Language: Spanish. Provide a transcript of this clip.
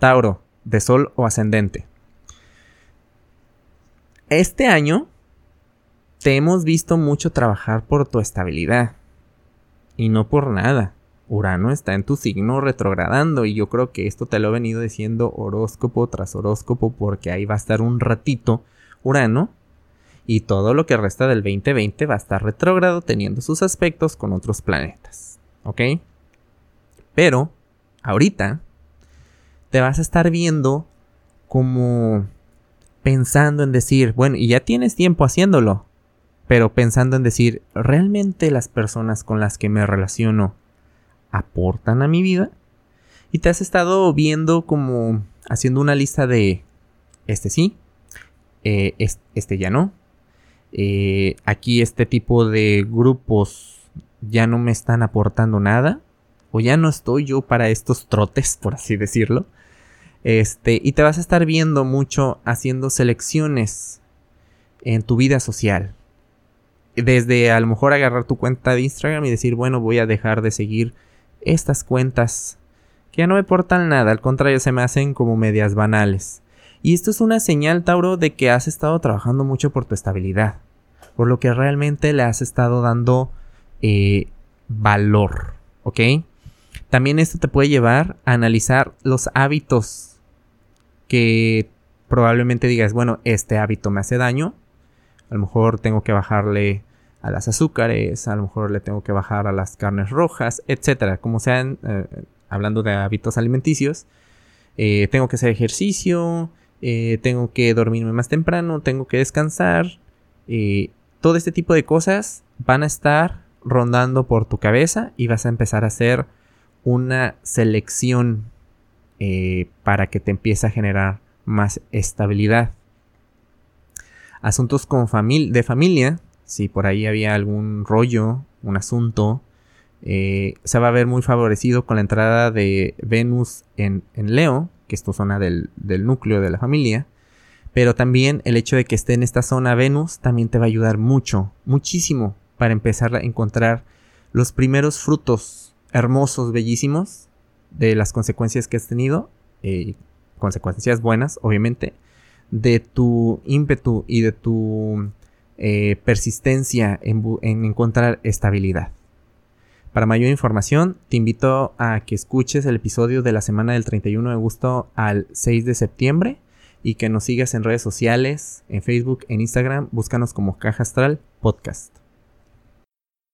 Tauro, de Sol o ascendente. Este año te hemos visto mucho trabajar por tu estabilidad. Y no por nada. Urano está en tu signo retrogradando y yo creo que esto te lo he venido diciendo horóscopo tras horóscopo porque ahí va a estar un ratito Urano y todo lo que resta del 2020 va a estar retrógrado teniendo sus aspectos con otros planetas. ¿Ok? Pero, ahorita, te vas a estar viendo como pensando en decir, bueno, y ya tienes tiempo haciéndolo, pero pensando en decir, ¿realmente las personas con las que me relaciono aportan a mi vida? Y te has estado viendo como haciendo una lista de, este sí, eh, este ya no, eh, aquí este tipo de grupos ya no me están aportando nada o ya no estoy yo para estos trotes, por así decirlo. Este, y te vas a estar viendo mucho haciendo selecciones en tu vida social. Desde a lo mejor agarrar tu cuenta de Instagram y decir, bueno, voy a dejar de seguir estas cuentas que ya no me aportan nada, al contrario, se me hacen como medias banales. Y esto es una señal, Tauro, de que has estado trabajando mucho por tu estabilidad, por lo que realmente le has estado dando eh, valor, ¿ok? También esto te puede llevar a analizar los hábitos que probablemente digas, bueno, este hábito me hace daño, a lo mejor tengo que bajarle a las azúcares, a lo mejor le tengo que bajar a las carnes rojas, etcétera, como sean, eh, hablando de hábitos alimenticios, eh, tengo que hacer ejercicio, eh, tengo que dormirme más temprano, tengo que descansar. Todo este tipo de cosas van a estar rondando por tu cabeza y vas a empezar a hacer una selección eh, para que te empiece a generar más estabilidad. Asuntos con de familia, si por ahí había algún rollo, un asunto, se va a ver muy favorecido con la entrada de Venus en Leo, que es tu zona del, núcleo de la familia. Pero también el hecho de que esté en esta zona Venus también te va a ayudar mucho, muchísimo, para empezar a encontrar los primeros frutos hermosos, bellísimos, de las consecuencias que has tenido, eh, consecuencias buenas, obviamente, de tu ímpetu y de tu eh, persistencia en encontrar estabilidad. Para mayor información, te invito a que escuches el episodio de la semana del 31 de agosto al 6 de septiembre y que nos sigas en redes sociales, en Facebook, en Instagram, búscanos como Caja Astral Podcast.